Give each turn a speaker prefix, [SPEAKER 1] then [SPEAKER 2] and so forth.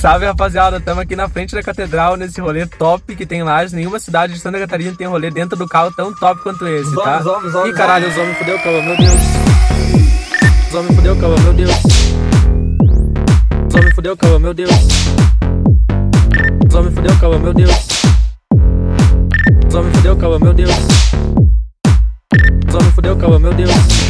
[SPEAKER 1] Salve rapaziada, estamos aqui na frente da catedral nesse rolê top que tem lá. Nenhuma cidade de Santa Catarina tem rolê dentro do carro tão top quanto esse, tá?
[SPEAKER 2] os homens, os homens.
[SPEAKER 1] Ih, caralho, os homens fudeu o carro, meu Deus. Os homens fudeu o carro, meu Deus. Os homens fudeu o carro, meu Deus. Os homens fudeu o carro, meu Deus. Os homens fudeu o carro, meu Deus. Os homens fudeu o carro, meu Deus.